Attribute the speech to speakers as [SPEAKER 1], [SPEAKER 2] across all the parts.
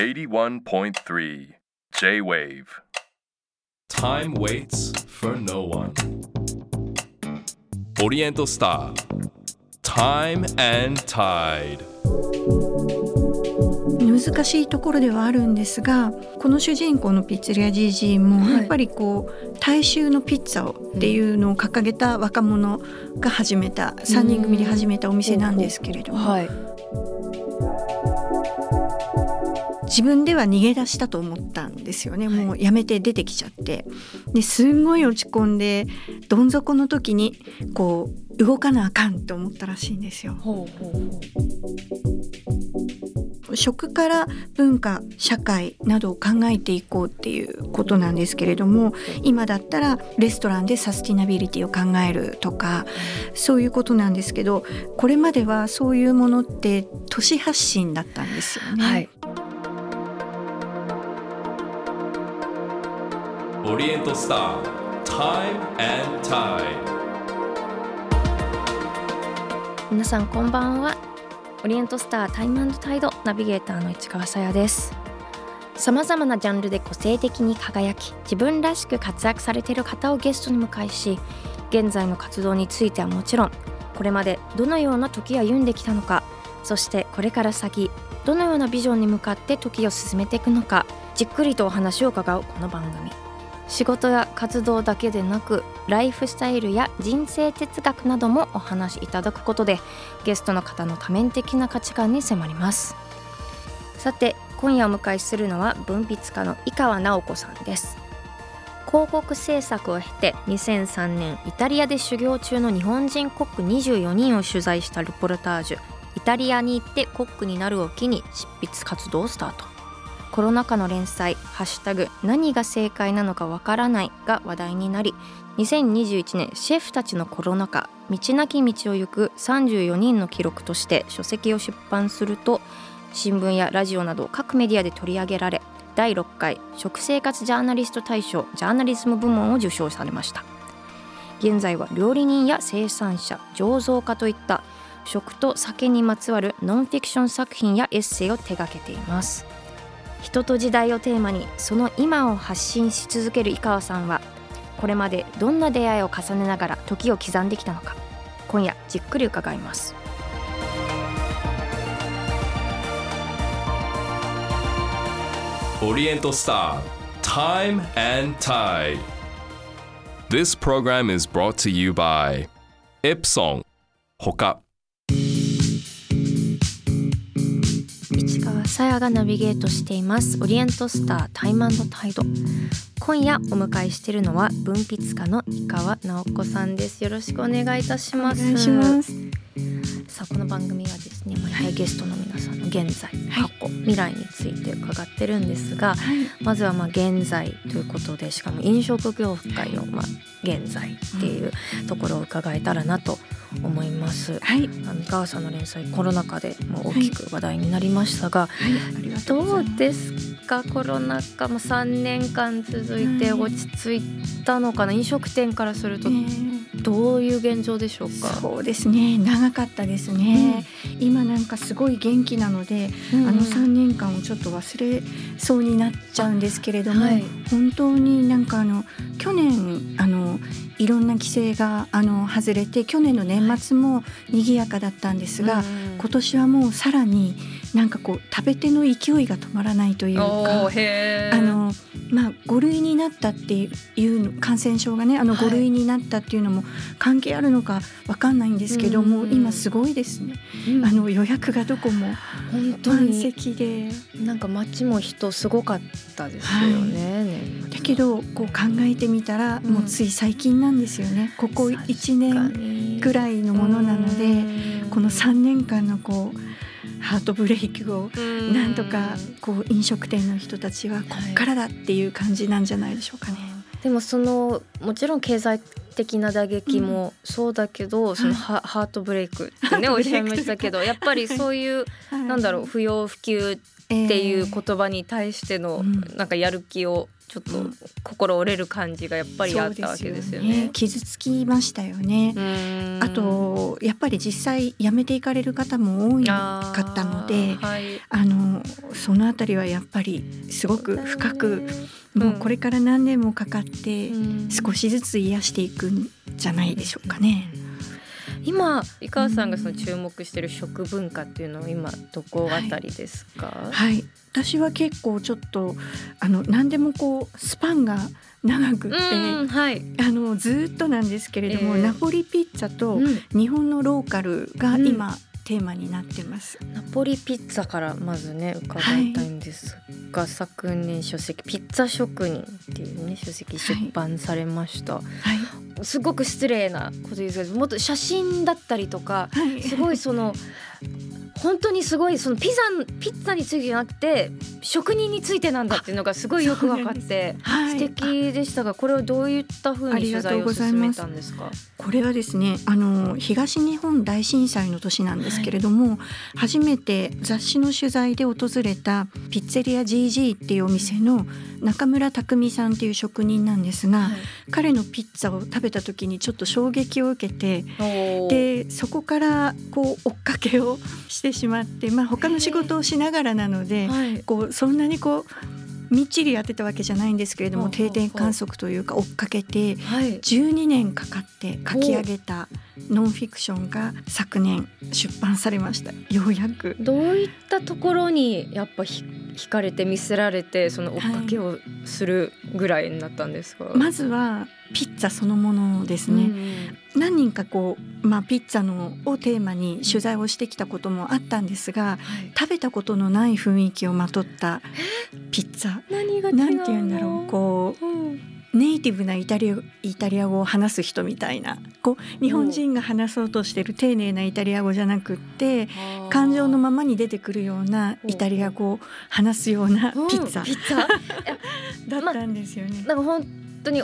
[SPEAKER 1] 81.3 J-Wave
[SPEAKER 2] Time waits for no one. Oriental Star. Time and Tide.
[SPEAKER 3] 難しいところではあるんですがこの主人公のピッツェリア GG も
[SPEAKER 4] はい
[SPEAKER 3] やっぱりこう大衆のピッツァをっていうのを掲げた若者が始めた3人組で始めたお店なんですけれども
[SPEAKER 4] はい。
[SPEAKER 3] 自分では逃げ出したと思ったんですよねもうやめて出てきちゃってですんごい落ち込んでどん底の時にこう動かなあかんと思ったらしいんですよ。
[SPEAKER 4] ほうほうほう。
[SPEAKER 3] 食から文化社会などを考えていこうっていうことなんですけれども今だったらレストランでサスティナビリティを考えるとかそういうことなんですけどこれまではそういうものって都市発信だったんですよね。
[SPEAKER 4] はい。
[SPEAKER 2] Oriental Star. Time and Tide.
[SPEAKER 4] 皆さんこんばんはオリエントスタータイムタイドナビゲーターの市川さやですさまざまなジャンルで個性的に輝き自分らしく活躍されている方をゲストに迎えし現在の活動についてはもちろんこれまでどのような時を歩んできたのかそしてこれから先どのようなビジョンに向かって時を進めていくのかじっくりとお話を伺うこの番組仕事や活動だけでなくライフスタイルや人生哲学などもお話しいただくことでゲストの方の多面的な価値観に迫ります。さて今夜お迎えするのは文筆家の井川直子さんです。広告制作を経て2003年イタリアで修行中の日本人コック24人を取材したルポルタージュ「イタリアに行ってコックになる」を機に執筆活動をスタート。コロナ禍の連載「ハッシュタグ何が正解なのかわからない」が話題になり2021年シェフたちのコロナ禍道なき道を行く34人の記録として書籍を出版すると新聞やラジオなど各メディアで取り上げられ第6回食生活ジャーナリスト大賞ジャーナリズム部門を受賞されました。現在は料理人や生産者醸造家といった食と酒にまつわるノンフィクション作品やエッセイを手掛けています。人と時代をテーマにその今を発信し続ける井川さんはこれまでどんな出会いを重ねながら時を刻んできたのか今夜じっくり伺います
[SPEAKER 2] Oriental Star. Time and Tide. This program is brought to you by Epson. 他
[SPEAKER 4] 市川さやがナビゲートしています。オリエントスタータイムタイド今夜お迎えしているのは文筆家の井川直子さんです。よろしくお願いいたします。
[SPEAKER 3] お願いします。
[SPEAKER 4] さあこの番組はですね毎回ゲストの皆さんの現在、過去未来について伺ってるんですがまずはまあ現在ということでしかも飲食業界のまあ現在っていうところを伺えたらなと思います。
[SPEAKER 3] はい、
[SPEAKER 4] あの井川さんの連載コロナ禍でも大きく話題になりましたが、
[SPEAKER 3] はい。
[SPEAKER 4] どうですかコロナ禍も3年間続いて落ち着いたのかな？飲食店からすると
[SPEAKER 3] えー
[SPEAKER 4] どういう現状でしょうか、
[SPEAKER 3] そうですね。長かったですね、今なんかすごい元気なので、
[SPEAKER 4] うん
[SPEAKER 3] あの3年間をちょっと忘れそうになっちゃうんですけれども、
[SPEAKER 4] はい。
[SPEAKER 3] 本当になんかあの去年あのいろんな規制があの外れて去年の年末も賑やかだったんですが、
[SPEAKER 4] うん。
[SPEAKER 3] 今年はもうさらになんかこう食べ手の勢いが止まらないという
[SPEAKER 4] お
[SPEAKER 3] かあのまあ、5類になったっていうの感染症がねあの
[SPEAKER 4] はい。
[SPEAKER 3] 5類になったっていうのも関係あるのかわかんないんですけども、
[SPEAKER 4] うん
[SPEAKER 3] 今すごいですね、
[SPEAKER 4] うん。
[SPEAKER 3] あの予約がどこも
[SPEAKER 4] 本当
[SPEAKER 3] 満
[SPEAKER 4] に
[SPEAKER 3] 席で。
[SPEAKER 4] なんか街も人すごかったですよね。年末
[SPEAKER 3] だけどこう考えてみたら、
[SPEAKER 4] うん。
[SPEAKER 3] もうつい最近なんですよね。ここ1年ぐらいのものなので、この3年間のこうハートブレイクを
[SPEAKER 4] うん。
[SPEAKER 3] なんとかこう飲食店の人たちはこっからだっていう感じなんじゃないでしょうかね。
[SPEAKER 4] でもそのもちろん経済的な打撃もそうだけど、そのハハートブレイクってね おっしゃいましたけどやっぱりそういうなんだろう不要不急っていう言葉に対しての
[SPEAKER 3] うん。
[SPEAKER 4] なんかやる気をちょっと心折れる感じがやっぱりあったわけですよね。
[SPEAKER 3] 傷つきましたよね。
[SPEAKER 4] うん。
[SPEAKER 3] あとやっぱり実際辞めていかれる方も多かったので
[SPEAKER 4] あーはい。
[SPEAKER 3] あのそのあたりはやっぱりすごく深く
[SPEAKER 4] うん。
[SPEAKER 3] もうこれから何年もかかって
[SPEAKER 4] うん。
[SPEAKER 3] 少しずつ癒していくんじゃないでしょうかね。
[SPEAKER 4] 今井川さんがその注目してる食文化っていうのは今どこあたりですか、
[SPEAKER 3] はい私は結構ちょっとあの何でもこうスパンが長くって、
[SPEAKER 4] うんはい、
[SPEAKER 3] あのずっとなんですけれども、
[SPEAKER 4] ええ。
[SPEAKER 3] ナポリピッツァと
[SPEAKER 4] うん。
[SPEAKER 3] 日本のローカルが
[SPEAKER 4] うん。
[SPEAKER 3] 今、テーマになってます。
[SPEAKER 4] ナポリピッツァからまずね伺いたいんですが、昨年書籍「ピッツァ職人」っていうね書籍出版されました、
[SPEAKER 3] はい、
[SPEAKER 4] すごく失礼なことですけどもっと写真だったりとか
[SPEAKER 3] はい、
[SPEAKER 4] すごいその本当にすごいそのピザピッツァについてじゃなくて職人についてなんだっていうのがすごいよく分かって
[SPEAKER 3] はい。
[SPEAKER 4] 素敵でしたがこれはどういったふうに取材を進めたんですか？
[SPEAKER 3] これはですねあの東日本大震災の年なんですけれども、初めて雑誌の取材で訪れたピッツェリア GG っていうお店の中村匠さんっていう職人なんですが、彼のピッツァを食べた時にちょっと衝撃を受けて
[SPEAKER 4] で
[SPEAKER 3] でそこからこう追っかけをしてしまって、まあ、他の仕事をしながらなので、
[SPEAKER 4] はい。
[SPEAKER 3] こうそんなにこうみっちりやってたわけじゃないんですけれども定点観測というか追っかけて
[SPEAKER 4] はい。
[SPEAKER 3] 12年かかって書き上げたノンフィクションが昨年出版されました。ようやく。
[SPEAKER 4] どういったところにやっぱひ惹かれて見せられてその追っかけをするぐらいになったんですか、
[SPEAKER 3] まずはピッツァそのものですね、何人かこう、まあ、ピッツァのをテーマに取材をしてきたこともあったんですが
[SPEAKER 4] はい。
[SPEAKER 3] 食べたことのない雰囲気をまとったピッツァ。
[SPEAKER 4] 何が
[SPEAKER 3] なんて言うんだろう。こ
[SPEAKER 4] う、うん
[SPEAKER 3] うネイティブなイタリアイタリア語を話す人みたいな。こう日本人が話そうとしてる丁寧なイタリア語じゃなくって感情のままに出てくるようなイタリア語を話すような
[SPEAKER 4] うん。
[SPEAKER 3] ピッツァ。
[SPEAKER 4] ピッツァ？
[SPEAKER 3] だったんですよね。
[SPEAKER 4] なんか本当に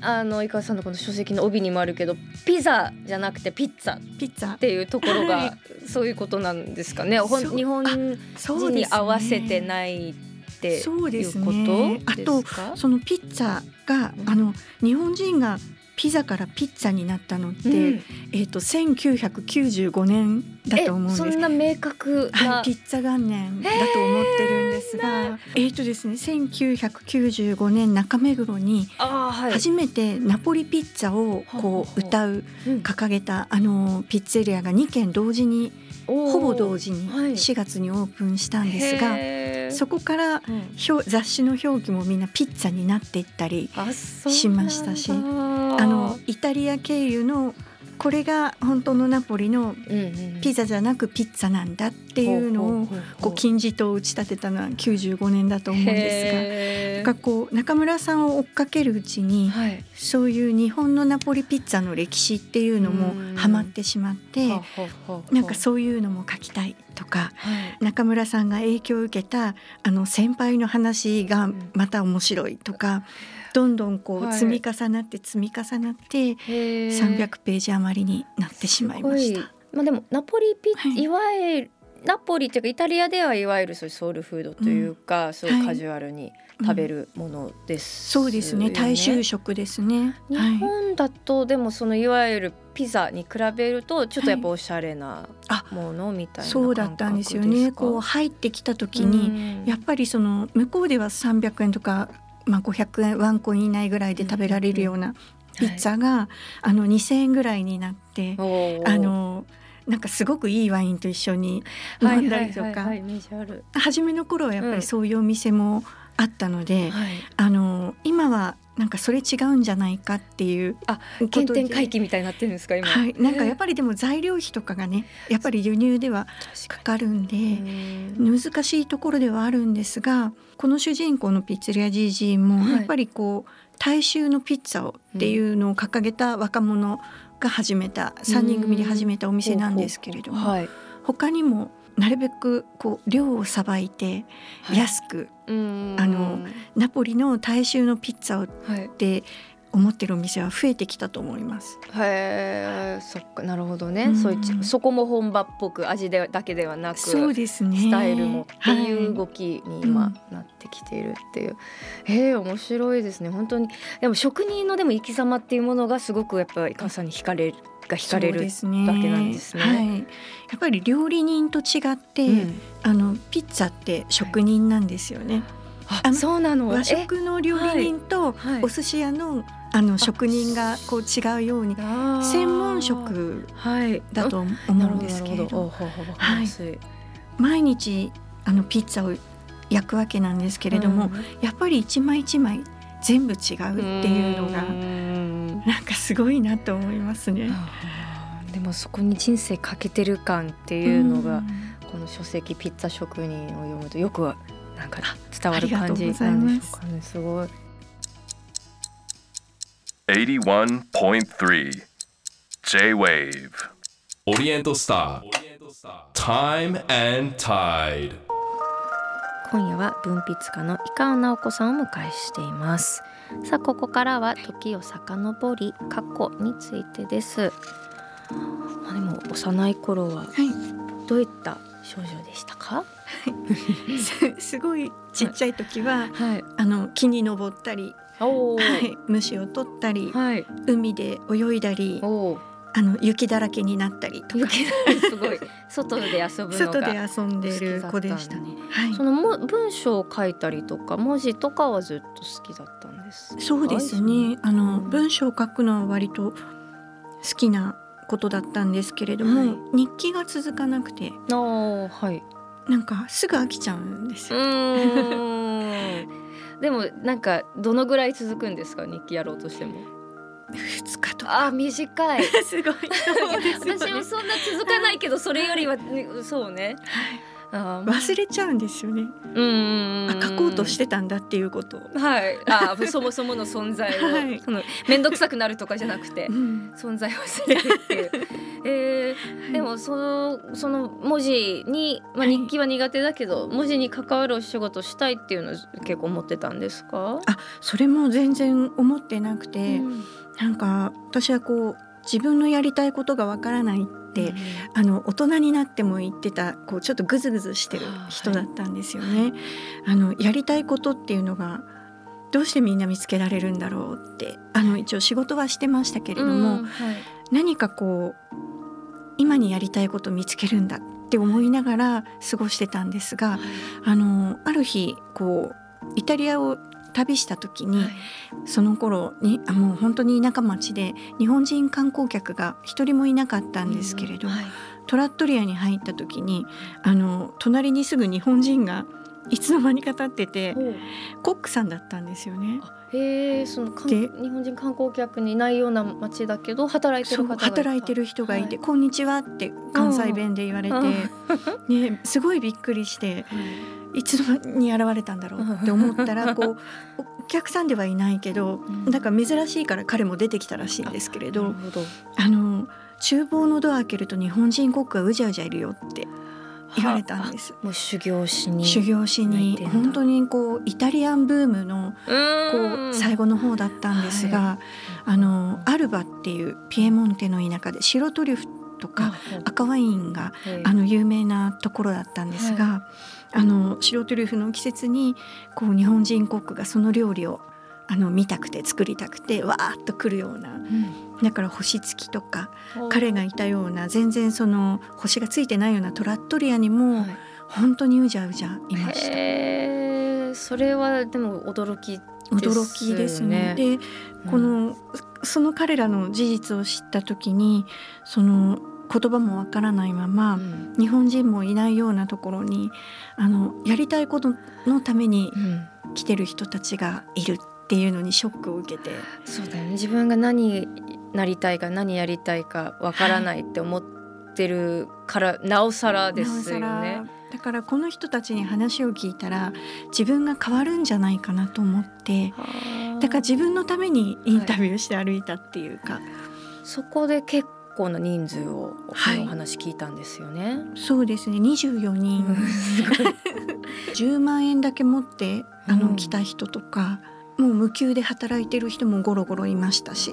[SPEAKER 4] あの井川さんのこの書籍の帯にもあるけどピザじゃなくてピッツァ。っ
[SPEAKER 3] ピッツァ。
[SPEAKER 4] ていうところ
[SPEAKER 3] は
[SPEAKER 4] がそういうことなんですかね。ほん日本人に合わせてないって
[SPEAKER 3] そうです
[SPEAKER 4] いうこと
[SPEAKER 3] ね。あと
[SPEAKER 4] ですか
[SPEAKER 3] そのピッツァが、
[SPEAKER 4] うん。
[SPEAKER 3] あの日本人がピザからピッツァになったのって、
[SPEAKER 4] うん。
[SPEAKER 3] えっ、と1995年だと思うんです。
[SPEAKER 4] えそんな明確な、
[SPEAKER 3] はい、ピッツァ元年だと思ってるんですが、えっ、とですね、1995年中目黒に初めてナポリピッツァをこう歌う
[SPEAKER 4] うん。
[SPEAKER 3] 掲げたあのピッツェリアが2軒同時にほぼ同時に
[SPEAKER 4] はい。
[SPEAKER 3] 4月にオープンしたんですが、
[SPEAKER 4] へー。
[SPEAKER 3] そこから
[SPEAKER 4] うん。
[SPEAKER 3] 表雑誌の表記もみんなピッツァになっていったりしましたしあのイタリア経由のこれが本当のナポリのピザじゃなくピッツァなんだっていうのをこう金字塔を打ち立てたのは95年だと思うんですが。がこう中村さんを追っかけるうちに
[SPEAKER 4] はい。
[SPEAKER 3] そういう日本のナポリピッツァの歴史っていうのも
[SPEAKER 4] うん。
[SPEAKER 3] ハマってしまってなんかそういうのも書きたいとか
[SPEAKER 4] はい。
[SPEAKER 3] 中村さんが影響を受けたあの先輩の話がまた面白いとかどんどんこう
[SPEAKER 4] はい。
[SPEAKER 3] 積み重なって積み重なって
[SPEAKER 4] へー。
[SPEAKER 3] 300ページ余りになってしまいました。
[SPEAKER 4] まあでもナポリピッ、
[SPEAKER 3] はい。
[SPEAKER 4] い、わゆるナポリっていうかイタリアではいわゆるそういうソウルフードというか、そういうカジュアルに食べるものです、
[SPEAKER 3] そうですね。大衆食ですね。
[SPEAKER 4] 日
[SPEAKER 3] はい、
[SPEAKER 4] 本だとでもそのいわゆるピザに比べるとちょっとやっぱおしゃれな
[SPEAKER 3] あ
[SPEAKER 4] ものみたいな
[SPEAKER 3] そうだったんですよね。こう入ってきた時に、やっぱりその向こうでは300円とか、まあ、500円ワンコイン以内ぐらいで食べられるようなピッツァが、あの2,000円ぐらいになって、
[SPEAKER 4] ァ
[SPEAKER 3] あのなんかすごくいいワインと一緒に飲んだりとか、初めの頃はやっぱりそういうお店もあったので、
[SPEAKER 4] はい、
[SPEAKER 3] あの今はなんかそれ違うんじゃないかっていう
[SPEAKER 4] あ原点回帰みたいになってるんですか今。
[SPEAKER 3] はい、なんかやっぱりでも材料費とかがねやっぱり輸入ではかかるんで。
[SPEAKER 4] うん。
[SPEAKER 3] 難しいところではあるんですがこの主人公のピッツェリア GG も
[SPEAKER 4] はい。
[SPEAKER 3] やっぱりこう大衆のピッツァをっていうのを掲げた若者が始めた3人組で始めたお店なんですけれども
[SPEAKER 4] はい、
[SPEAKER 3] 他にもなるべくこう量をさばいて安く
[SPEAKER 4] うん
[SPEAKER 3] あのナポリの大衆のピッツァを
[SPEAKER 4] はい
[SPEAKER 3] で思ってるお店は増えてきたと思います。
[SPEAKER 4] へえそっかなるほどね、
[SPEAKER 3] うん。
[SPEAKER 4] そういうそこも本場っぽく味でだけではなく
[SPEAKER 3] そうですね。
[SPEAKER 4] スタイルもっていう
[SPEAKER 3] は
[SPEAKER 4] 動きに今なってきているっていう、へえ面白いですね。本当に。でも職人のでも生き様っていうものがすごくやっぱり母さんに惹かれるが惹かれるわけなんですね。
[SPEAKER 3] はい、やっぱり料理人と違って、
[SPEAKER 4] うん。
[SPEAKER 3] あのピッツァって職人なんですよね。あ
[SPEAKER 4] あ
[SPEAKER 3] の
[SPEAKER 4] そうなの。
[SPEAKER 3] 和食の料理人と
[SPEAKER 4] はい。
[SPEAKER 3] お寿司屋のあの職人がこう違うように専門職
[SPEAKER 4] はい。
[SPEAKER 3] だと思うんですけれどはい。毎日あのピッツァを焼くわけなんですけれども、やっぱり一枚一枚全部違うっていうのが
[SPEAKER 4] ん。
[SPEAKER 3] なんかすごいなと思いますね。
[SPEAKER 4] でもそこに人生かけてる感っていうのが、
[SPEAKER 3] ん。
[SPEAKER 4] この書籍「ピッツァ職人」を読むとよくはなんか伝わる感じなんでしょうかね。すごい。
[SPEAKER 1] 81.3 J-Wave
[SPEAKER 2] オリエントスター Time and Tide
[SPEAKER 4] 今夜は文筆家の井川直子さんをお迎えしています。さあここからは時を遡り過去についてです。まあでも幼い頃は
[SPEAKER 3] はい。
[SPEAKER 4] どういった少女でしたか？
[SPEAKER 3] す すごいちっちゃい時は
[SPEAKER 4] はい。
[SPEAKER 3] あの木に登ったり、はい、虫を取ったり、
[SPEAKER 4] はい。
[SPEAKER 3] 海で泳いだりあの雪だらけになったりとか。
[SPEAKER 4] 雪だるすごい。外で遊ぶのが
[SPEAKER 3] 外で遊んでる子でしたね。はい。
[SPEAKER 4] そのも文章を書いたりとか文字とかはずっと好きだったんですか？
[SPEAKER 3] そうですね。あの。
[SPEAKER 4] うん
[SPEAKER 3] 文章を書くのは割と好きなことだったんですけれども、
[SPEAKER 4] はい。
[SPEAKER 3] 日記が続かなくて。
[SPEAKER 4] あーはい。
[SPEAKER 3] なんかすぐ飽きちゃうんです
[SPEAKER 4] う
[SPEAKER 3] よ。
[SPEAKER 4] でもなんかどのぐらい続くんですか？日記やろうとしても
[SPEAKER 3] 二日とか。
[SPEAKER 4] あ短い。
[SPEAKER 3] すごい。そうですよね。
[SPEAKER 4] 私もそんな続かないけどそれよりはねそうね。あー
[SPEAKER 3] 忘れちゃうんですよね。
[SPEAKER 4] うんうんうん。
[SPEAKER 3] あ書こうとしてたんだっていうことを。
[SPEAKER 4] はい。あー そもそもの存在を、
[SPEAKER 3] はい。
[SPEAKER 4] その面倒くさくなるとかじゃなくて
[SPEAKER 3] うん。
[SPEAKER 4] 存在を忘れるっていう。えー、でもそのその文字に、まあ、
[SPEAKER 3] はい。
[SPEAKER 4] 日記は苦手だけど、文字に関わるお仕事したいっていうのは結構思ってたんですか、
[SPEAKER 3] あそれも全然思ってなくて、
[SPEAKER 4] うん
[SPEAKER 3] なんか私はこう自分のやりたいことがわからないって、あの大人になっても言ってたこうちょっとグズグズしてる人だったんですよね。あのやりたいことっていうのがどうしてみんな見つけられるんだろうってあの一応仕事はしてましたけれども、
[SPEAKER 4] うんはい。
[SPEAKER 3] 何かこう今にやりたいこと見つけるんだって思いながら過ごしてたんですがあのある日こうイタリアを旅した時に、その頃にあもう本当に田舎町で日本人観光客が一人もいなかったんですけれど、
[SPEAKER 4] はい。
[SPEAKER 3] トラットリアに入った時にあの隣にすぐ日本人がいつの間にか立っててコックさんだったんですよね。
[SPEAKER 4] あへえその日本人観光客にいないような町だけど働いてる方が
[SPEAKER 3] 働いてる人がいて「
[SPEAKER 4] はい
[SPEAKER 3] こんにちは」って関西弁で言われて、
[SPEAKER 4] うん。
[SPEAKER 3] ね、すごいびっくりしていつの間に現れたんだろうって思ったらこうお客さんではいないけど
[SPEAKER 4] うん。
[SPEAKER 3] だから珍しいから彼も出てきたらしいんですけれどあの厨房のドア開けると日本人コックがうじゃうじゃいるよって言われたんです。
[SPEAKER 4] もう修行しに
[SPEAKER 3] 修行しに本当にこうイタリアンブームの
[SPEAKER 4] う
[SPEAKER 3] こ
[SPEAKER 4] ー
[SPEAKER 3] うん。最後の方だったんですが、あのアルバっていうピエモンテの田舎で白トリュフとか赤ワインがあの有名なところだったんですが、あの白トリュフの季節にこう日本人コックがその料理をあの見たくて作りたくてわーっと来るようなだから星付きとか彼がいたような全然その星がついてないようなトラットリアにも
[SPEAKER 4] はい。
[SPEAKER 3] 本当にうじゃうじゃいました。
[SPEAKER 4] それはでも驚き
[SPEAKER 3] 驚きですね。でこの、その彼らの事実を知った時にその言葉もわからないまま、
[SPEAKER 4] うん。
[SPEAKER 3] 日本人もいないようなところにあのやりたいことのために
[SPEAKER 4] うん。
[SPEAKER 3] 来てる人たちがいるっていうのにショックを受けて。
[SPEAKER 4] そうだよね。自分が何なりたいか何やりたいかわからないって思ってるからなおさらですよね。
[SPEAKER 3] ら。だからこの人たちに話を聞いたら自分が変わるんじゃないかなと思ってだから自分のためにインタビューして歩いたっていうか、
[SPEAKER 4] そこで結構な人数を、
[SPEAKER 3] はい。
[SPEAKER 4] お話聞いたんですよね。
[SPEAKER 3] そうですね。24人。
[SPEAKER 4] すごい。
[SPEAKER 3] 10万円だけ持ってあの、
[SPEAKER 4] うん。
[SPEAKER 3] 来た人とかもう無給で働いてる人もゴロゴロいましたし。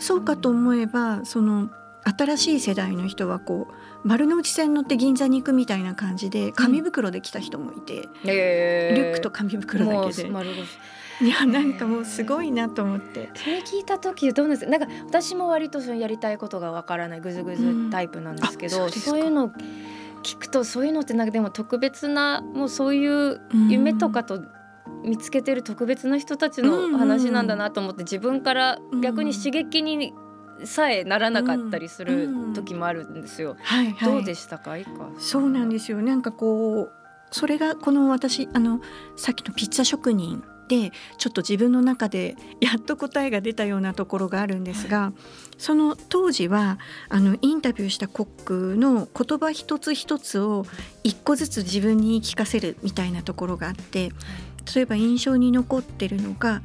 [SPEAKER 3] そうかと思えばその新しい世代の人はこう丸の内線乗って銀座に行くみたいな感じで紙袋で来た人もいて、
[SPEAKER 4] え
[SPEAKER 3] リュックと紙袋だけで。いやなんかもうすごいなと思って。
[SPEAKER 4] それ聞いた時どうなんですなんか私も割とそのやりたいことがわからないグズグズタイプなんですけど、
[SPEAKER 3] うんあそう
[SPEAKER 4] そういうの聞くとそういうのってなんかでも特別なもうそういう夢とかと見つけてる特別な人たちの話なんだなと思って自分から逆に刺激にさえならなかったりする時もあるんですよ。どうでしたか、いか
[SPEAKER 3] そうなんですよ。なんかこうそれがこの私あのさっきのピッツァ職人でちょっと自分の中で やっと答えが出たようなところがあるんですが、その当時はあのインタビューしたコックの言葉一つ一つを一個ずつ自分に聞かせるみたいなところがあって例えば印象に残ってるのが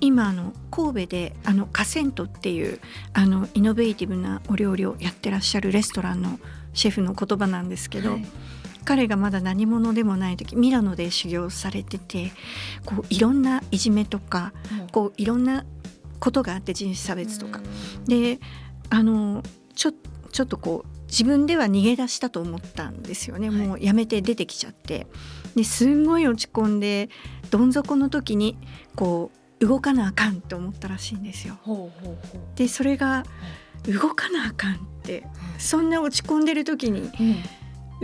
[SPEAKER 3] 今あの神戸であのカセントっていうあのイノベーティブなお料理をやってらっしゃるレストランのシェフの言葉なんですけど、
[SPEAKER 4] はい
[SPEAKER 3] 彼がまだ何者でもない時ミラノで修行されててこういろんないじめとかこういろんなことがあって人種差別とか。であのちょちょっとこう自分では逃げ出したと思ったんですよね、
[SPEAKER 4] はい。
[SPEAKER 3] もうやめて出てきちゃって。ですんごい落ち込んでどん底の時にこう動かなあかんと思ったらしいんですよ。
[SPEAKER 4] ほうほうほう。
[SPEAKER 3] でそれが動かなあかんってそんな落ち込んでる時に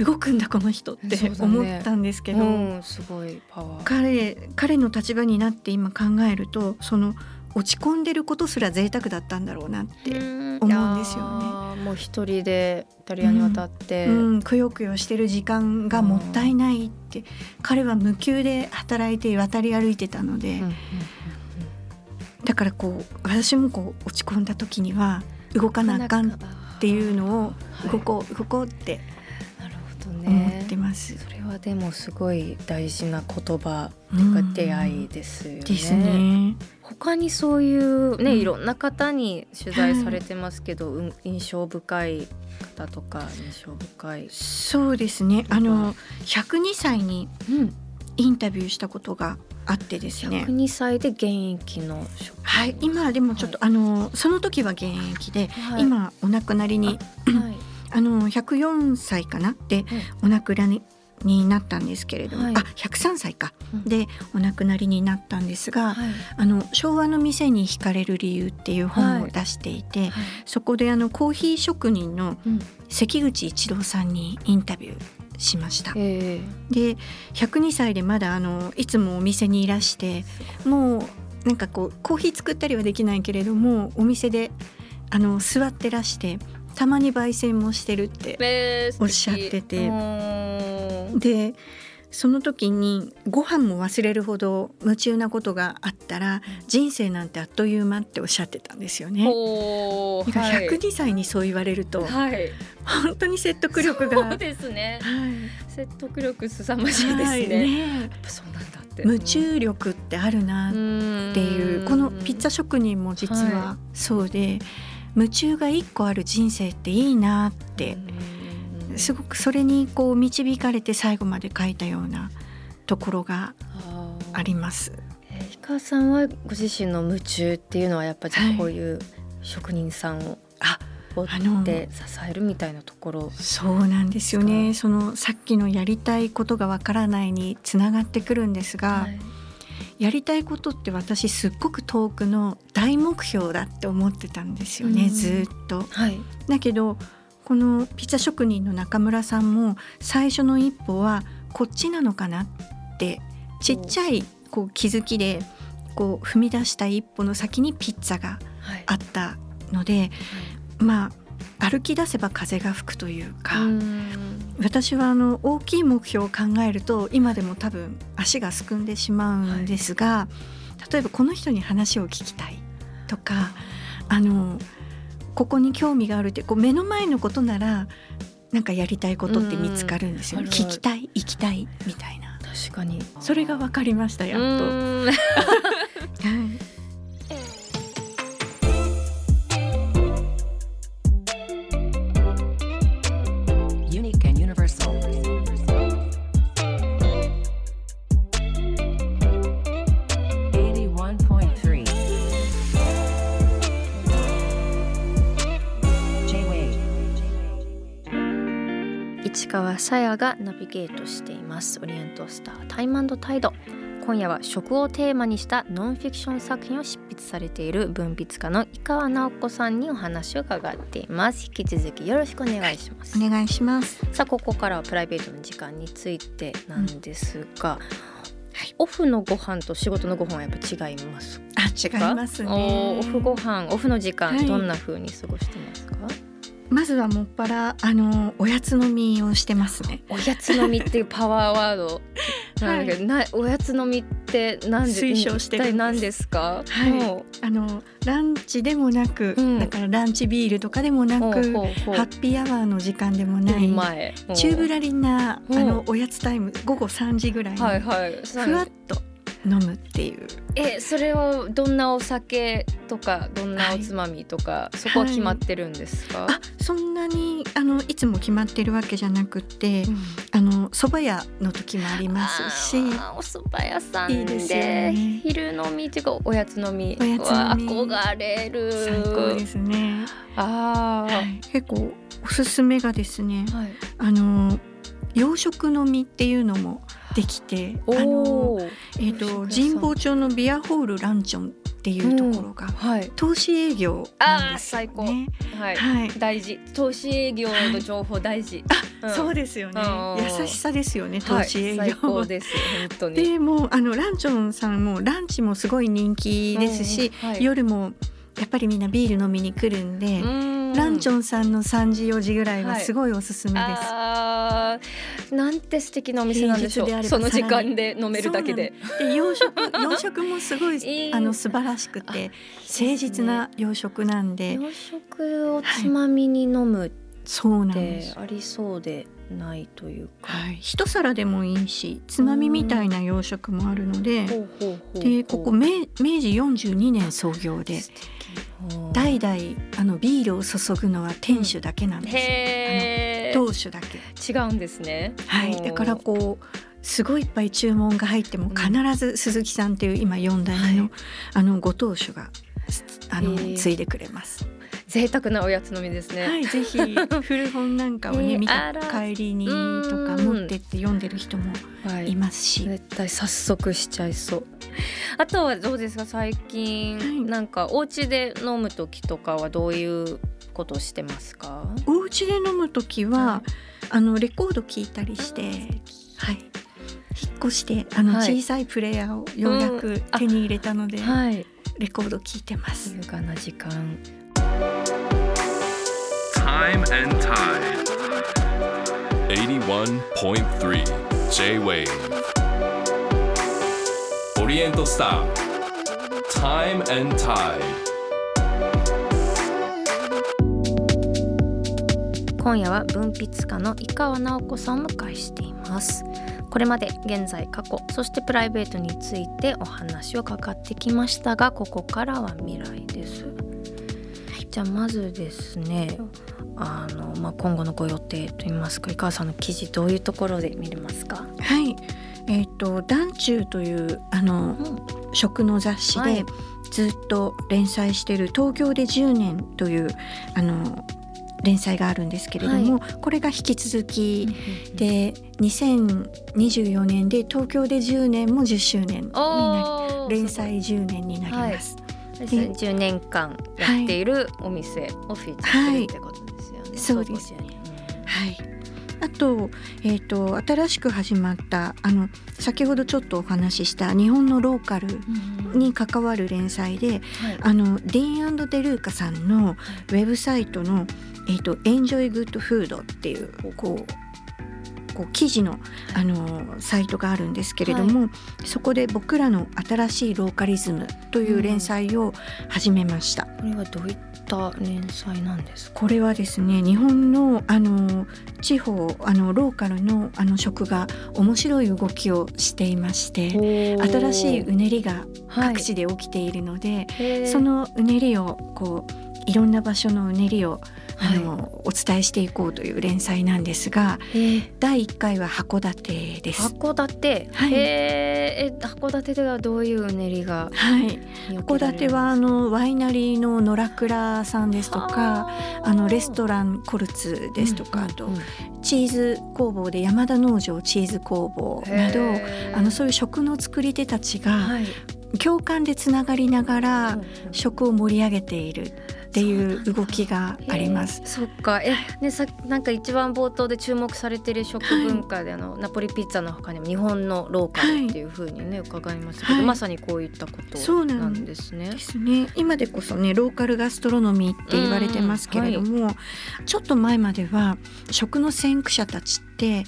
[SPEAKER 3] 動くんだこの人って思ったんですけど、
[SPEAKER 4] うん、すごいパワー。
[SPEAKER 3] 彼彼の立場になって今考えるとその落ち込んでることすら贅沢だったんだろうなって、
[SPEAKER 4] 思
[SPEAKER 3] 思うんですよね。
[SPEAKER 4] もう一人でイタリアに渡って、
[SPEAKER 3] うん、くよくよしてる時間がもったいないって、彼は無給で働いて渡り歩いてたので、
[SPEAKER 4] うんうん
[SPEAKER 3] だからこう私もこう落ち込んだ時には動かなあかんっていうのを動こう動こうって
[SPEAKER 4] ね
[SPEAKER 3] ってます。
[SPEAKER 4] それはでもすごい大事な言葉
[SPEAKER 3] うん
[SPEAKER 4] が出会いですよね。
[SPEAKER 3] ですね。
[SPEAKER 4] 他にそういうね、
[SPEAKER 3] うん
[SPEAKER 4] いろんな方に取材されてますけど、うん印象深い方とか印象深い。
[SPEAKER 3] そうですね。あの102歳に
[SPEAKER 4] うん、
[SPEAKER 3] インタビューしたことがあってですね。
[SPEAKER 4] 102歳で現役の
[SPEAKER 3] はい、今でもちょっと、あのその時は現役で、
[SPEAKER 4] はい
[SPEAKER 3] 今お亡くなりに
[SPEAKER 4] はい
[SPEAKER 3] あの104歳かな？でお亡くなりになったんですけれども、
[SPEAKER 4] はい。
[SPEAKER 3] あ103歳か、
[SPEAKER 4] うん。
[SPEAKER 3] でお亡くなりになったんですが、
[SPEAKER 4] はい。
[SPEAKER 3] あの昭和の店に惹かれる理由っていう本を出していて、
[SPEAKER 4] はい。
[SPEAKER 3] そこであのコーヒー職人の
[SPEAKER 4] うん。
[SPEAKER 3] 関口一郎さんにインタビューしました。
[SPEAKER 4] え。
[SPEAKER 3] で102歳でまだあのいつもお店にいらしてもうなんかこうコーヒー作ったりはできないけれどもお店であの座ってらしてたまに焙煎もしてるって
[SPEAKER 4] え
[SPEAKER 3] おっしゃってて。
[SPEAKER 4] うん。
[SPEAKER 3] でその時にご飯も忘れるほど夢中なことがあったら人生なんてあっという間っておっしゃってたんですよね。だから
[SPEAKER 4] はい。
[SPEAKER 3] 102歳にそう言われると
[SPEAKER 4] はい。
[SPEAKER 3] 本当に説得力が。
[SPEAKER 4] そうですね。
[SPEAKER 3] はい。
[SPEAKER 4] 説得力凄まじいです
[SPEAKER 3] はい
[SPEAKER 4] ね。そうなんだって。
[SPEAKER 3] 夢中力ってあるなっ
[SPEAKER 4] って
[SPEAKER 3] いうこのピッツァ職人も実は
[SPEAKER 4] は
[SPEAKER 3] そうで、夢中が一個ある人生っていいなって。すごくそれにこう導かれて最後まで書いたようなところがあります。
[SPEAKER 4] えー井川さんはご自身の夢中っていうのはやっぱじゃ
[SPEAKER 3] はい
[SPEAKER 4] あこうい。う職人さんを
[SPEAKER 3] あ
[SPEAKER 4] 追
[SPEAKER 3] あの
[SPEAKER 4] って支えるみたいなところ。
[SPEAKER 3] そうなんですよね。そのさっきのやりたいことがわからないにつながってくるんですが、
[SPEAKER 4] はい
[SPEAKER 3] やりたいことって私すっごく遠くの大目標だって思ってたんですよね、
[SPEAKER 4] うん。
[SPEAKER 3] ずーっと。
[SPEAKER 4] はい。
[SPEAKER 3] だけどこのピッツァ職人の中村さんも最初の一歩はこっちなのかなってちっちゃいこう気づきでこう踏み出した一歩の先にピッツァが
[SPEAKER 4] はい。
[SPEAKER 3] あったのでまあ歩き出せば風が吹くというか、
[SPEAKER 4] うん
[SPEAKER 3] 私はあの大きい目標を考えると今でも多分足がすくんでしまうんですが、例えばこの人に話を聞きたいとかあのここに興味があるってこう目の前のことならなんかやりたいことって見つかるんですよ、
[SPEAKER 4] うん。
[SPEAKER 3] 聞きたい行きたいみたいな。
[SPEAKER 4] 確かに。
[SPEAKER 3] それが分かりましたやっと。
[SPEAKER 4] 川さやがナビゲートしています。オリエントスタータイムタイド。今夜は食をテーマにしたノンフィクション作品を執筆されている文筆家の井川直子さんにお話を伺っています。引き続きよろしくお願いします、
[SPEAKER 3] お願いします。
[SPEAKER 4] さあここからはプライベートの時間についてなんですが、オフのご飯と仕事のご飯はやっぱ違います
[SPEAKER 3] あ違います
[SPEAKER 4] お
[SPEAKER 3] ね
[SPEAKER 4] ーオフご飯オフの時間、
[SPEAKER 3] はい。
[SPEAKER 4] どんな風に過ごしてますか？
[SPEAKER 3] まずはもっぱらあのおやつ飲みをしてますね。
[SPEAKER 4] おやつ飲みっていうパワーワード。なんだけど、なおやつ飲みって何で
[SPEAKER 3] 推奨してるん
[SPEAKER 4] 何ですか？
[SPEAKER 3] はい。
[SPEAKER 4] も
[SPEAKER 3] あのランチでもなく、
[SPEAKER 4] うん。
[SPEAKER 3] だからランチビールとかでもなくハッピーアワーの時間でもない。
[SPEAKER 4] 前。
[SPEAKER 3] チューブラリンな
[SPEAKER 4] うん。
[SPEAKER 3] あのおやつタイム午後3時ぐらいに
[SPEAKER 4] はいはい。
[SPEAKER 3] ふわっと飲むっていう
[SPEAKER 4] えそれはどんなお酒とかどんなおつまみとか、そこは決まってるんですか、
[SPEAKER 3] あそんなにあのいつも決まってるわけじゃなくって
[SPEAKER 4] うん。
[SPEAKER 3] あの蕎麦屋の時もありますし。
[SPEAKER 4] お蕎麦屋さんで
[SPEAKER 3] ね。
[SPEAKER 4] 昼飲みっていうかおやつ飲みは憧れる。
[SPEAKER 3] 最高ですね、
[SPEAKER 4] あー、
[SPEAKER 3] はい、結構おすすめがですね
[SPEAKER 4] はい、
[SPEAKER 3] あの洋食飲みっていうのもできてあのえっ、と神保町のビアホールランチョンっていうところが、
[SPEAKER 4] はい。
[SPEAKER 3] 投資営業なんですよね。
[SPEAKER 4] 最高。はい、
[SPEAKER 3] はい。
[SPEAKER 4] 大事。投資営業の情報大事、うん。
[SPEAKER 3] そうですよね。
[SPEAKER 4] うん。
[SPEAKER 3] 優しさですよね投
[SPEAKER 4] はい。
[SPEAKER 3] 資営業。
[SPEAKER 4] 最高です本当に。
[SPEAKER 3] でもうあのランチョンさんもランチもすごい人気ですし、
[SPEAKER 4] うんはい。
[SPEAKER 3] 夜もやっぱりみんなビール飲みに来るんで、
[SPEAKER 4] うん
[SPEAKER 3] ランチョンさんの3時4時ぐらいは
[SPEAKER 4] はい
[SPEAKER 3] すごいおすすめです。
[SPEAKER 4] あー。なんて素敵なお店なんでしょう。その時間で飲めるだけで。
[SPEAKER 3] で洋食 洋食もすごい
[SPEAKER 4] いい。
[SPEAKER 3] あの素晴らしくて誠実な洋食なんで、
[SPEAKER 4] 洋食をつまみに飲むっ
[SPEAKER 3] そうなんです。
[SPEAKER 4] てありそうでないというか、
[SPEAKER 3] はい、一皿でもいいしつまみみたいな洋食もあるので、でここ明明治42年創業で代々あのビールを注ぐのは店主だけなんです、
[SPEAKER 4] へー。
[SPEAKER 3] あの当主だけ。
[SPEAKER 4] 違うんですね。
[SPEAKER 3] はい。だからこうすごいいっぱい注文が入っても必ず鈴木さんっていう今4代目の,、
[SPEAKER 4] はい。
[SPEAKER 3] あのご当主があの、継いでくれます。
[SPEAKER 4] 贅沢なおやつ飲みですね、
[SPEAKER 3] はい、ぜひ。古本なんかをね、
[SPEAKER 4] えー
[SPEAKER 3] 見た帰りにとか
[SPEAKER 4] うん
[SPEAKER 3] 持ってって読んでる人も
[SPEAKER 4] はい
[SPEAKER 3] いますし、
[SPEAKER 4] 絶対早速しちゃいそう。あとはどうですか？最近、
[SPEAKER 3] はい。
[SPEAKER 4] なんかお家で飲む時とかはどういうことをしてますか？
[SPEAKER 3] お家で飲む時は、
[SPEAKER 4] は
[SPEAKER 3] あのレコード聞いたりして、はい、引っ越してあの
[SPEAKER 4] はい。
[SPEAKER 3] 小さいプレイヤーをようやく手に入れたので、
[SPEAKER 4] はい。
[SPEAKER 3] レコード聞いてます。
[SPEAKER 4] 優雅な時間
[SPEAKER 1] Time and Tide.
[SPEAKER 2] 81.3 J-Wave オリエントスター Time and Tide.
[SPEAKER 4] 今夜は文筆家の井川直子さんを迎えしています。これまで現在過去そしてプライベートについてお話を伺ってきましたがここからは未来です、じゃあまずですねあの、まあ、今後のご予定といいますか井川さんの記事どういうところで見れますか、
[SPEAKER 3] はい、えっ、と「団中」というあの食の雑誌で
[SPEAKER 4] はい。
[SPEAKER 3] ずっと連載している「東京で10年」というあの連載があるんですけれども、これが引き続きで2024年で東京で10年も10周年になり連載10年になります。
[SPEAKER 4] ですね。10年間やっているお店をフィーチャーしてるってことですよね、
[SPEAKER 3] そうです。
[SPEAKER 4] ね、
[SPEAKER 3] はい。あと,、えー、と新しく始まったあの先ほどちょっとお話しした日本のローカル
[SPEAKER 4] うん
[SPEAKER 3] に関わる連載で
[SPEAKER 4] はい。
[SPEAKER 3] あのディーンデルーカさんのウェブサイトの「えー、と Enjoy Good Food」っていうこうこう記事のあのサイトがあるんですけれども、そこで僕らの新しいローカリズムという連載を始めました。
[SPEAKER 4] これはどういった連載なんですか？
[SPEAKER 3] これはですね日本のあの地方あのローカルのあの食が面白い動きをしていまして新しいうねりが各地で起きているので、
[SPEAKER 4] はい、
[SPEAKER 3] そのうねりをこういろんな場所のうねりをあのお伝えしていこうという連載なんですが
[SPEAKER 4] えー
[SPEAKER 3] 第1回は函館です。
[SPEAKER 4] 函館、
[SPEAKER 3] はい。
[SPEAKER 4] え函館ではどういううねりが
[SPEAKER 3] はい、函館はあのワイナリーの野良倉さんですとかあのレストランコルツですとか、あと
[SPEAKER 4] うんうん。
[SPEAKER 3] チーズ工房で山田農場チーズ工房などあのそういう食の作り手たちが
[SPEAKER 4] はい。
[SPEAKER 3] 共感でつながりながら食を盛り上げているっていう動きがあります。
[SPEAKER 4] そっか。えねさなんか一番冒頭で注目されてる食文化で、あのナポリピッツァの他にも日本のローカルっていうふうにね、伺いましたけど、
[SPEAKER 3] はい。
[SPEAKER 4] まさにこういったこと
[SPEAKER 3] そうなん
[SPEAKER 4] ですね。
[SPEAKER 3] ですね。今でこそねローカルガストロノミーって言われてますけれども、ちょっと前までは食の先駆者たちって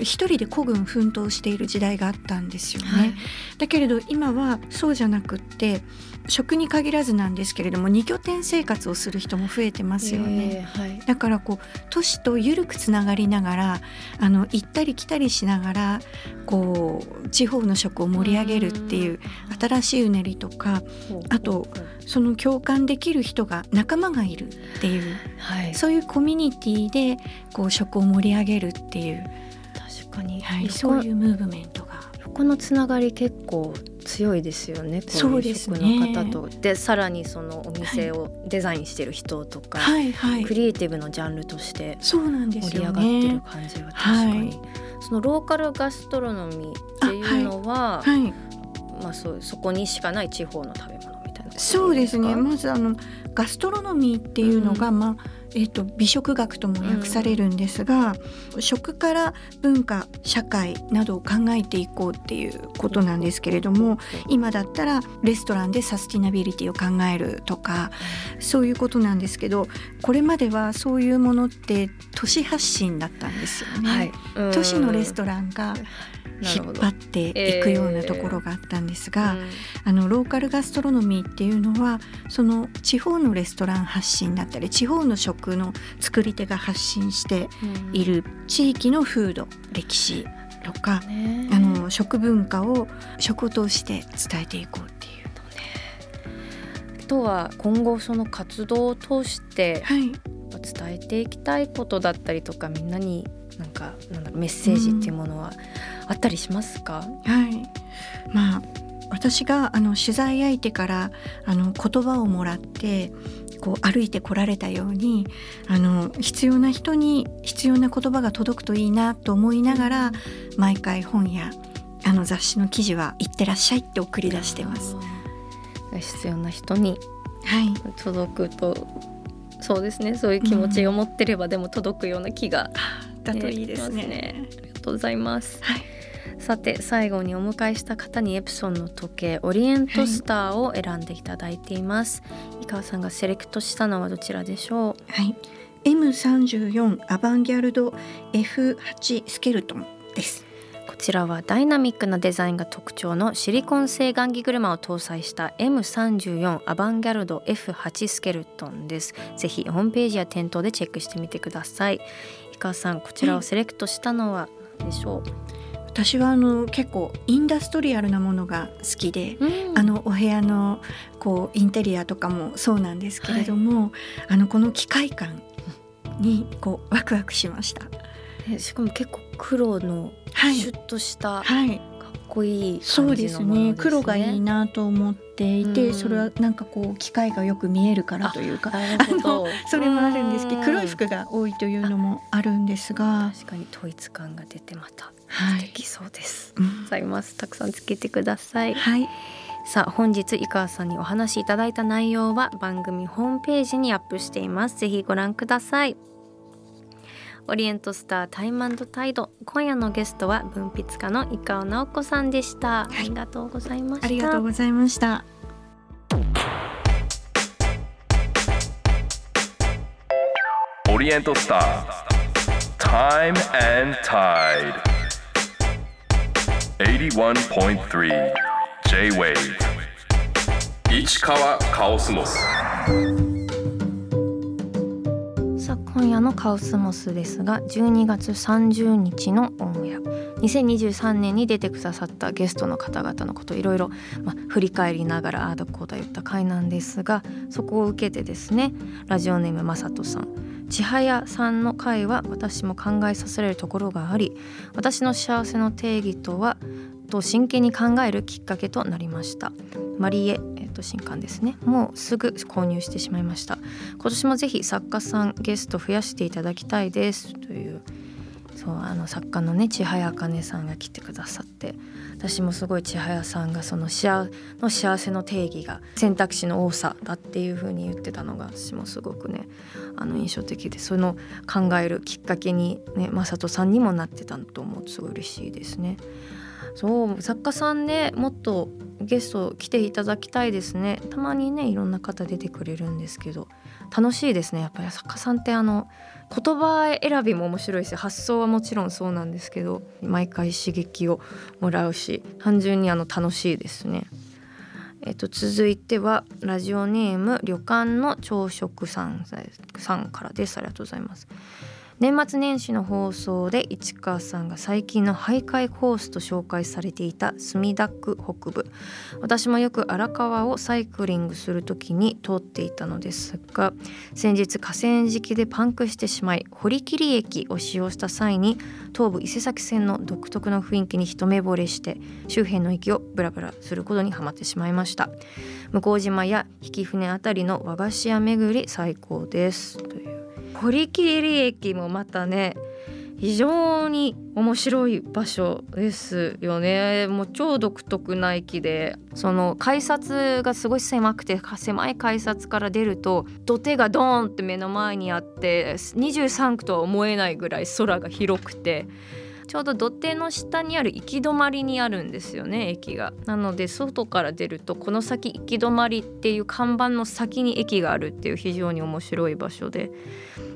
[SPEAKER 3] 一人で孤軍奮闘している時代があったんですよね。
[SPEAKER 4] はい。
[SPEAKER 3] だけれど今はそうじゃなくって食に限らずなんですけれども二拠点生活をする人も増えてますよね。
[SPEAKER 4] えーはい。
[SPEAKER 3] だからこう都市と緩くつながりながらあの行ったり来たりしながらこう地方の食を盛り上げるっていう新しいうねりとかあとその共感できる人が仲間がいるっていう
[SPEAKER 4] はい。
[SPEAKER 3] そういうコミュニティでこう食を盛り上げるっていう、
[SPEAKER 4] 確かに、
[SPEAKER 3] はい、
[SPEAKER 4] 横
[SPEAKER 3] そういうムーブメントが。
[SPEAKER 4] 横のつながり結構強いですよね。こ
[SPEAKER 3] そう
[SPEAKER 4] ういう
[SPEAKER 3] ですね。
[SPEAKER 4] 食の方と。でさらにそのお店をデザインしてる人とか、
[SPEAKER 3] はいはい。
[SPEAKER 4] クリエイティブのジャンルとして
[SPEAKER 3] そうなんですよ
[SPEAKER 4] 盛り上がってる
[SPEAKER 3] ね。
[SPEAKER 4] 感じは確かに、
[SPEAKER 3] はい。
[SPEAKER 4] そのローカルガストロノミーっていうのは、
[SPEAKER 3] はい、
[SPEAKER 4] まあそうそこにしかない地方の食べ物みたいな
[SPEAKER 3] そうですね。
[SPEAKER 4] か
[SPEAKER 3] まずあのガストロノミーっていうのが、まあえっ、と美食学とも訳されるんですが、食から文化社会などを考えていこうっていうことなんですけれども、今だったらレストランでサスティナビリティを考えるとかそういうことなんですけど、これまではそういうものって都市発信だったんですよね。
[SPEAKER 4] はい、うん
[SPEAKER 3] 都市のレストランが引っ張っていくようなところがあったんですが、あのローカルガストロノミーっていうのはその地方のレストラン発信だったり地方の食の作り手が発信して
[SPEAKER 4] うん。
[SPEAKER 3] いる地域の風土歴史とか、
[SPEAKER 4] ね。
[SPEAKER 3] あの食文化を食を通して伝えていこうっていう。
[SPEAKER 4] あとは今後その活動を通して
[SPEAKER 3] はい、
[SPEAKER 4] 伝えていきたいことだったりとかみんなになんかなんだメッセージっていうものはあったりしますか、
[SPEAKER 3] はい、まあ私があの取材相手からあの言葉をもらってこう歩いてこられたようにあの必要な人に必要な言葉が届くといいなと思いながら毎回本やあの雑誌の記事は「いってらっしゃい」って送り出してます。
[SPEAKER 4] 必要な人に
[SPEAKER 3] はい、
[SPEAKER 4] 届くとそうですね。そういう気持ちを持ってればでも届くような気が、
[SPEAKER 3] だといいですね。
[SPEAKER 4] ねありがとうございます。
[SPEAKER 3] はい、
[SPEAKER 4] さて最後にお迎えした方にエプソンの時計オリエントスターを選んでいただいています、井川さんがセレクトしたのはどちらでしょう？
[SPEAKER 3] はい、M34 アバンギャルド F8 スケルトンです。
[SPEAKER 4] こちらはダイナミックなデザインが特徴のシリコン製雁木車を搭載した M34 アバンギャルド F8 スケルトンです。ぜひホームページや店頭でチェックしてみてください井川さんこちらをセレクトしたのは何でしょ
[SPEAKER 3] 私はあの結構インダストリアルなものが好きで、
[SPEAKER 4] う、
[SPEAKER 3] あのお部屋のこうインテリアとかもそうなんですけれども、あのこの機械感にこうワクワクしました。
[SPEAKER 4] えしかも結構黒の
[SPEAKER 3] はい。
[SPEAKER 4] シュッとしたかっ
[SPEAKER 3] はい、
[SPEAKER 4] こいい
[SPEAKER 3] そうですね。黒がいいなと思っていて、
[SPEAKER 4] うん。
[SPEAKER 3] それはなんかこう機械がよく見えるからというか、
[SPEAKER 4] なるほど。
[SPEAKER 3] それもあるんですけど、黒い服
[SPEAKER 4] が
[SPEAKER 3] が多いというのもあるんですが、
[SPEAKER 4] 確かに統一感が出てまた
[SPEAKER 3] はい。
[SPEAKER 4] 素敵そうです、
[SPEAKER 3] うん。
[SPEAKER 4] ございますたくさんつけてください。
[SPEAKER 3] はい、
[SPEAKER 4] さあ本日井川さんにお話しいただいた内容は番組ホームページにアップしています。ぜひご覧くださいオリエントスタータイムタイド。今夜のゲストは文筆家の井川直子さんでした、ありがとうございました。
[SPEAKER 3] ありがとうございました。
[SPEAKER 2] オリエントスター Time and Tide 81.3 J-Wave 市川カオスモス
[SPEAKER 4] さあ今夜のカオスモスですが12月30日のオンエア。2023年に出てくださったゲストの方々のこといろいろ、ま、振り返りながらああだこうだ言った回なんですがそこを受けてですねラジオネームまさとさん。千早さんの回は私も考えさせられるところがあり私の幸せの定義とはと真剣に考えるきっかけとなりました。マリエ、えっと新刊ですね。もうすぐ購入してしまいました。今年もぜひ作家さんゲスト増やしていただきたいですというそうあの作家のね千早茜さんが来てくださって。私もすごい千早さんがその幸の幸せの定義が選択肢の多さだっていう風に言ってたのが私もすごくねあの印象的でその考えるきっかけにね正人さんにもなってたと思うすごい嬉しいですね。そう作家さんねもっとゲスト来ていただきたいですね。たまにねいろんな方出てくれるんですけど。楽しいですねやっぱり。作家さんってあの言葉選びも面白いし発想はもちろんそうなんですけど毎回刺激をもらうし単純にあの楽しいですね。えっと、続いてはラジオネーム旅館の朝食さんさんからです。ありがとうございます。年末年始の放送で市川さんが最近の徘徊コースと紹介されていた墨田区北部。私もよく荒川をサイクリングする時に通っていたのですが先日河川敷でパンクしてしまい堀切駅を使用した際に東武伊勢崎線の独特の雰囲気に一目惚れして周辺の駅をブラブラすることにはまってしまいました。向島や引船あたりの和菓子屋巡り最高です。という堀切駅もまたね非常に面白い場所ですよね。もう超独特な駅でその改札がすごい狭くて狭い改札から出ると土手がドーンって目の前にあって23区とは思えないぐらい空が広くてちょうど土手の下にある行き止まりにあるんですよね駅が。なので外から出るとこの先行き止まりっていう看板の先に駅があるっていう非常に面白い場所で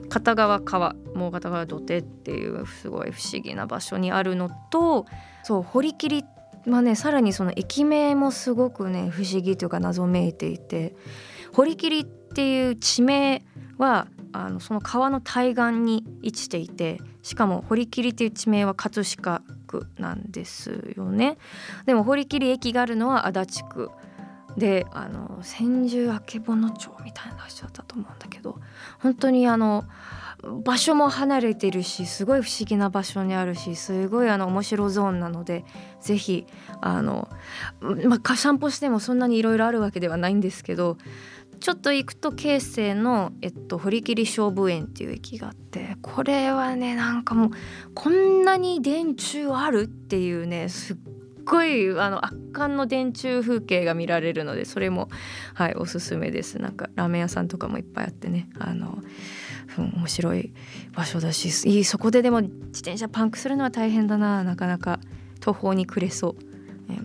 [SPEAKER 4] 片側川もう片側土手っていうすごい不思議な場所にあるのとそう堀切まあねさらにその駅名もすごくね不思議というか謎めいていて堀切っていう地名はあのその川の対岸に位置していてしかも堀切っていう地名は葛飾区なんですよね。でも堀切駅があるのは足立区。であの千住あけぼの町みたいな場所だったと思うんだけど本当にあの場所も離れてるしすごい不思議な場所にあるしすごいあの面白ゾーンなので是非あの、まあ、散歩してもそんなにいろいろあるわけではないんですけどちょっと行くと京成の、えっと、堀切勝負園っていう駅があってこれはねなんかもうこんなに電柱あるっていうねすっごいあの圧巻の電柱風景が見られるのでそれもはいおすすめですなんかラーメン屋さんとかもいっぱいあってねあの、うん、面白い場所だしいいそこででも自転車パンクするのは大変だななかなか途方に暮れそう。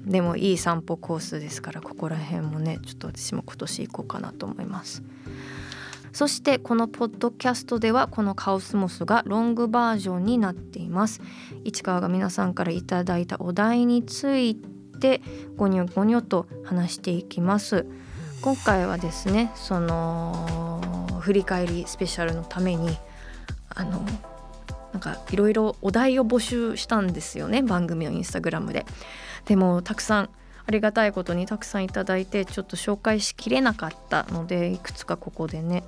[SPEAKER 4] でもいい散歩コースですからここら辺もねちょっと私も今年行こうかなと思います。そしてこのポッドキャストではこのカオスモスがロングバージョンになっています。市川が皆さんからいただいたお題についてゴニョゴニョと話していきます。今回はですねその振り返りスペシャルのためにあのなんかいろいろお題を募集したんですよね番組のインスタグラムで。でもたくさんありがたいことにたくさんいただいてちょっと紹介しきれなかったのでいくつかここでね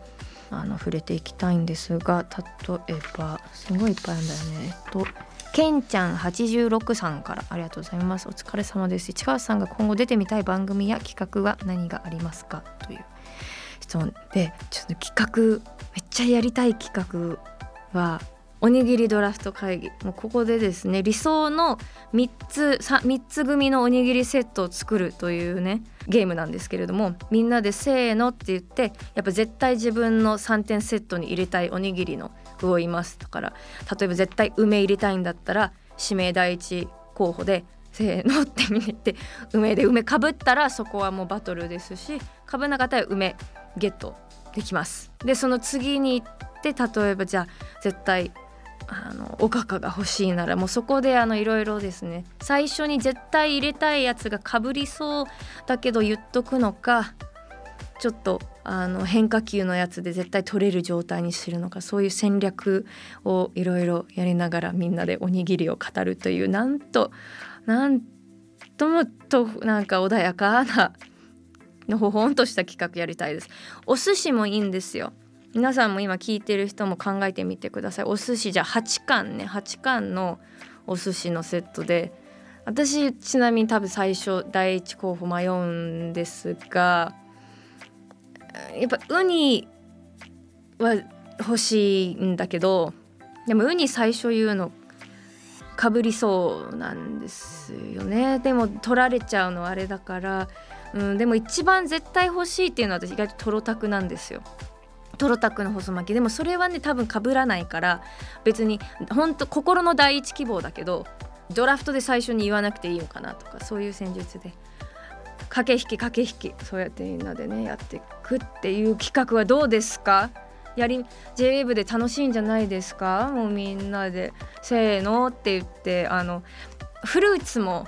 [SPEAKER 4] あの触れていきたいんですが例えばすごいいっぱいあるんだよね。えっとけんちゃん86さんからありがとうございます。お疲れ様です。市川さんが今後出てみたい番組や企画は何がありますか？という質問でちょっと企画めっちゃやりたい企画はおにぎりドラフト会議。もうここでですね理想の3つ 3, つ組のおにぎりセットを作るというねゲームなんですけれどもみんなでせーのって言ってやっぱ絶対自分の3点セットに入れたいおにぎりの具を言いますだから例えば絶対梅入れたいんだったら指名第一候補でせーのって見て梅で梅かぶったらそこはもうバトルですしかぶんなかったら梅ゲットできます。でその次に行って例えばじゃあ絶対あのおかかが欲しいならもうそこであのいろいろですね最初に絶対入れたいやつがかぶりそうだけど言っとくのかちょっとあの変化球のやつで絶対取れる状態にするのかそういう戦略をいろいろやりながらみんなでおにぎりを語るというなんとなんともとなんか穏やかなのほほんとした企画やりたいです。お寿司もいいんですよ。皆さんも今聞いてる人も考えてみてください。お寿司じゃあ8貫ね。8貫のお寿司のセットで。私ちなみに多分最初第一候補迷うんですがやっぱウニは欲しいんだけどでもウニ最初言うのかぶりそうなんですよね。でも取られちゃうのあれだから、うん、でも一番絶対欲しいっていうのは私意外とトロタクなんですよ。トロタクの細巻き。でもそれはね多分かぶらないから別に本当心の第一希望だけどドラフトで最初に言わなくていいのかなとかそういう戦術で。駆け引き駆け引きそうやってみんなでねやっていくっていう企画はどうですか？やり JWAVE で楽しいんじゃないですか？もうみんなでせーのって言ってあのフルーツも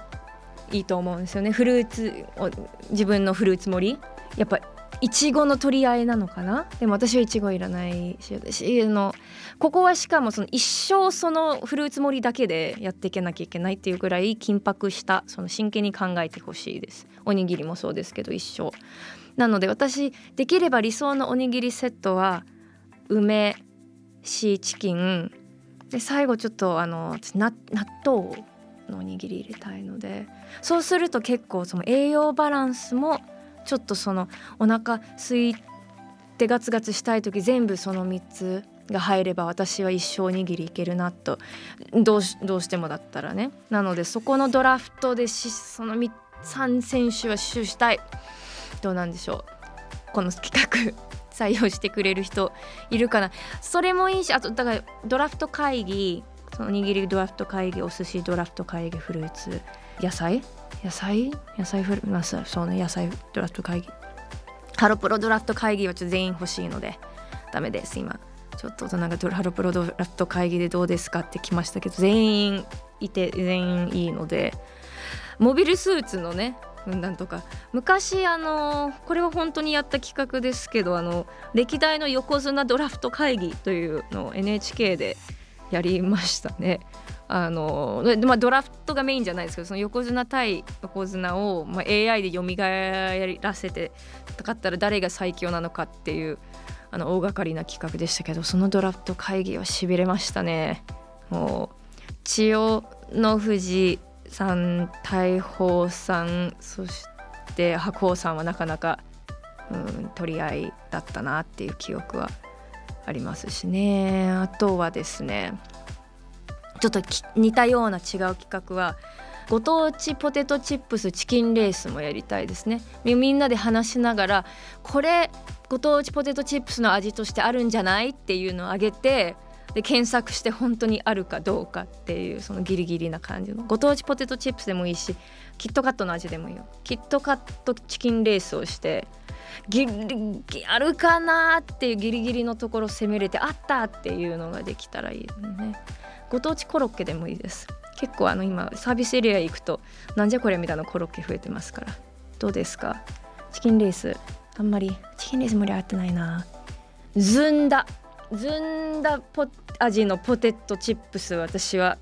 [SPEAKER 4] いいと思うんですよね。フルーツを自分のフルーツ盛り。やっぱいちごの取り合いなのかな？でも私はいちごいらないし私のここはしかもその一生そのフルーツ盛りだけでやっていけなきゃいけないっていうぐらい緊迫したその真剣に考えてほしいです。おにぎりもそうですけど一生。なので私できれば理想のおにぎりセットは梅シーチキン。で最後ちょっとあの納納豆のおにぎり入れたいので。そうすると結構その栄養バランスもちょっとそのお腹空いてガツガツしたい時全部その3つが入れば私は一生おにぎりいけるなと。どうしてもだったらね。なのでそこのドラフトでしその3選手は死守したい。どうなんでしょう。この企画採用してくれる人いるかな。それもいいしあとだからドラフト会議そのおにぎりドラフト会議お寿司ドラフト会議フルーツ野菜野菜？野菜フルまあそうね野菜ドラフト会議。ハロプロドラフト会議はちょっと全員欲しいのでダメです。今ちょっと大人がドラハロプロドラフト会議でどうですかって来ましたけど全員いて全員いいのでモビルスーツのね軍団とか。昔あのこれは本当にやった企画ですけどあの歴代の横綱ドラフト会議というのを NHK でやりましたね。あのまあ、ドラフトがメインじゃないですけどその横綱対横綱を、まあ、AI で蘇らせて戦ったら誰が最強なのかっていうあの大掛かりな企画でしたけどそのドラフト会議はしびれましたね。もう千代の富士さん大鵬さんそして白鵬さんはなかなか、うん、取り合いだったなっていう記憶はありますしねあとはですねちょっと似たような違う企画はご当地ポテトチップスチキンレースもやりたいですね。みんなで話しながらこれご当地ポテトチップスの味としてあるんじゃないっていうのをあげてで検索して本当にあるかどうかっていうそのギリギリな感じの。ご当地ポテトチップスでもいいしキットカットの味でもいいよ。キットカットチキンレースをしてギリギリあるかなっていうギリギリのところ攻めれてあったっていうのができたらいいですね。ご当地コロッケでもいいです。結構あの今サービスエリア行くとなんじゃこれみたいなコロッケ増えてますから。どうですか？チキンレース。あんまりチキンレース盛り上がってないな。ずんだ。ずんだポ味のポテトチップス私は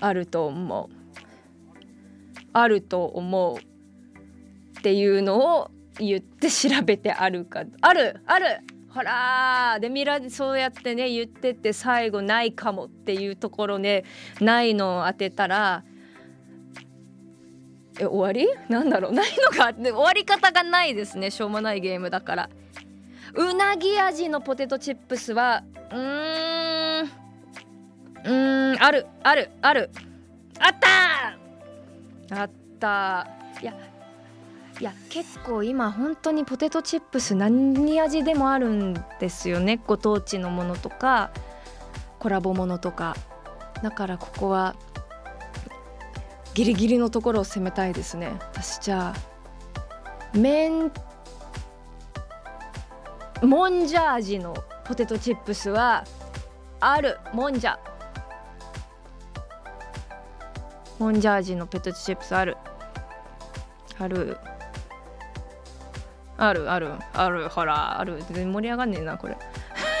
[SPEAKER 4] あると思う。あると思うっていうのを言って調べてあるか。ある！ある！ほらでミラそうやってね言ってて最後ないかもっていうところねないのを当てたらえ終わり？なんだろう？ないのが終わり方がないですねしょうもないゲームだから。うなぎ味のポテトチップスはうーんうーんあるあるある。あったあったいやいや結構今本当にポテトチップス何味でもあるんですよね。ご当地のものとかコラボものとか。だからここはギリギリのところを攻めたいですね。私じゃあ麺もんじゃ味のポテトチップスはある。もんじゃ。もんじゃ味のポテトチップスある。ある。あるあるあるほらある。全然盛り上がんねえなこれ。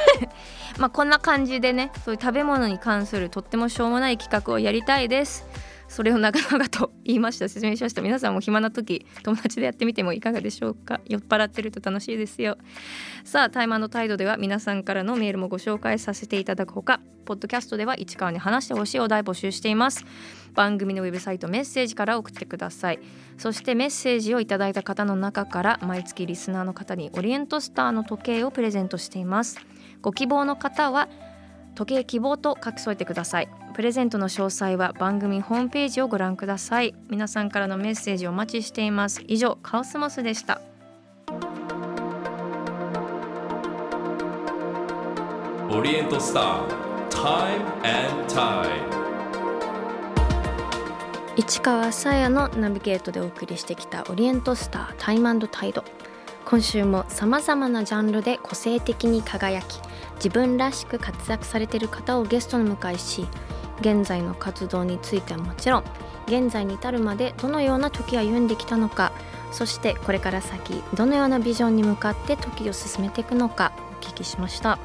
[SPEAKER 4] まあこんな感じでねそういう食べ物に関するとってもしょうもない企画をやりたいです。それを長々と言いました説明しました。皆さんも暇な時友達でやってみてもいかがでしょうか？酔っ払ってると楽しいですよ。さあタイマーの態度では皆さんからのメールもご紹介させていただくほか。ポッドキャストでは市川に話してほしいお題募集しています。番組のウェブサイトメッセージから送ってください。そしてメッセージをいただいた方の中から毎月リスナーの方にオリエントスターの時計をプレゼントしています。ご希望の方は時計希望と書き添えてください。プレゼントの詳細は番組ホームページをご覧ください。皆さんからのメッセージをお待ちしています。以上カオスモスでした。
[SPEAKER 2] オリエントスター Time and Tide
[SPEAKER 4] 市川さやのナビゲートでお送りしてきたオリエントスタータイムタイド今週もさまざまなジャンルで個性的に輝き自分らしく活躍されている方をゲストに迎えし現在の活動についてはもちろん現在に至るまでどのような時を歩んできたのかそしてこれから先どのようなビジョンに向かって時を進めていくのかお聞きしました。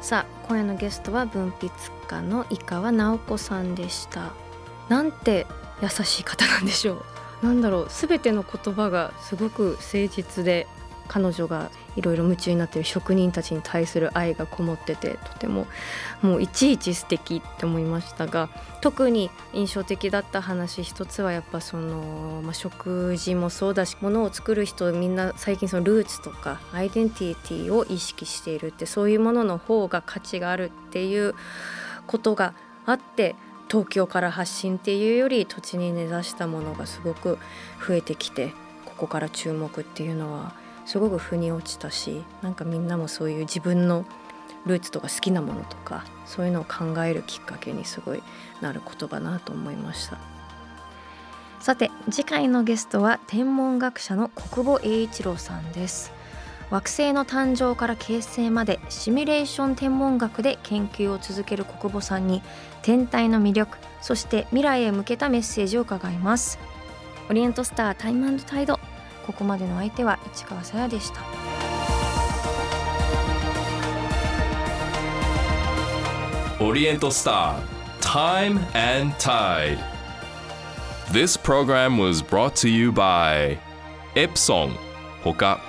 [SPEAKER 4] さあ今夜のゲストは文筆家の井川直子さんでした。なんて優しい方なんでしょう。なんだろう全ての言葉がすごく誠実で彼女がいろいろ夢中になってる職人たちに対する愛がこもっててとてももういちいち素敵って思いましたが特に印象的だった話一つはやっぱその、まあ、食事もそうだしものを作る人みんな最近そのルーツとかアイデンティティを意識しているってそういうものの方が価値があるっていうことがあって東京から発信っていうより土地に根ざしたものがすごく増えてきてここから注目っていうのはすごく腑に落ちたしなんかみんなもそういう自分のルーツとか好きなものとかそういうのを考えるきっかけにすごいなる言葉なと思いました。さて次回のゲストは天文学者の国母栄一郎さんです。惑星の誕生から形成までシミュレーション天文学で研究を続ける国母さんに天体の魅力そして未来へ向けたメッセージを伺います。オリエントスタータイムタイド。ここまでの相手は市川さやでした
[SPEAKER 2] オリエントスター Time and Tide This program was brought to you by Epson ほか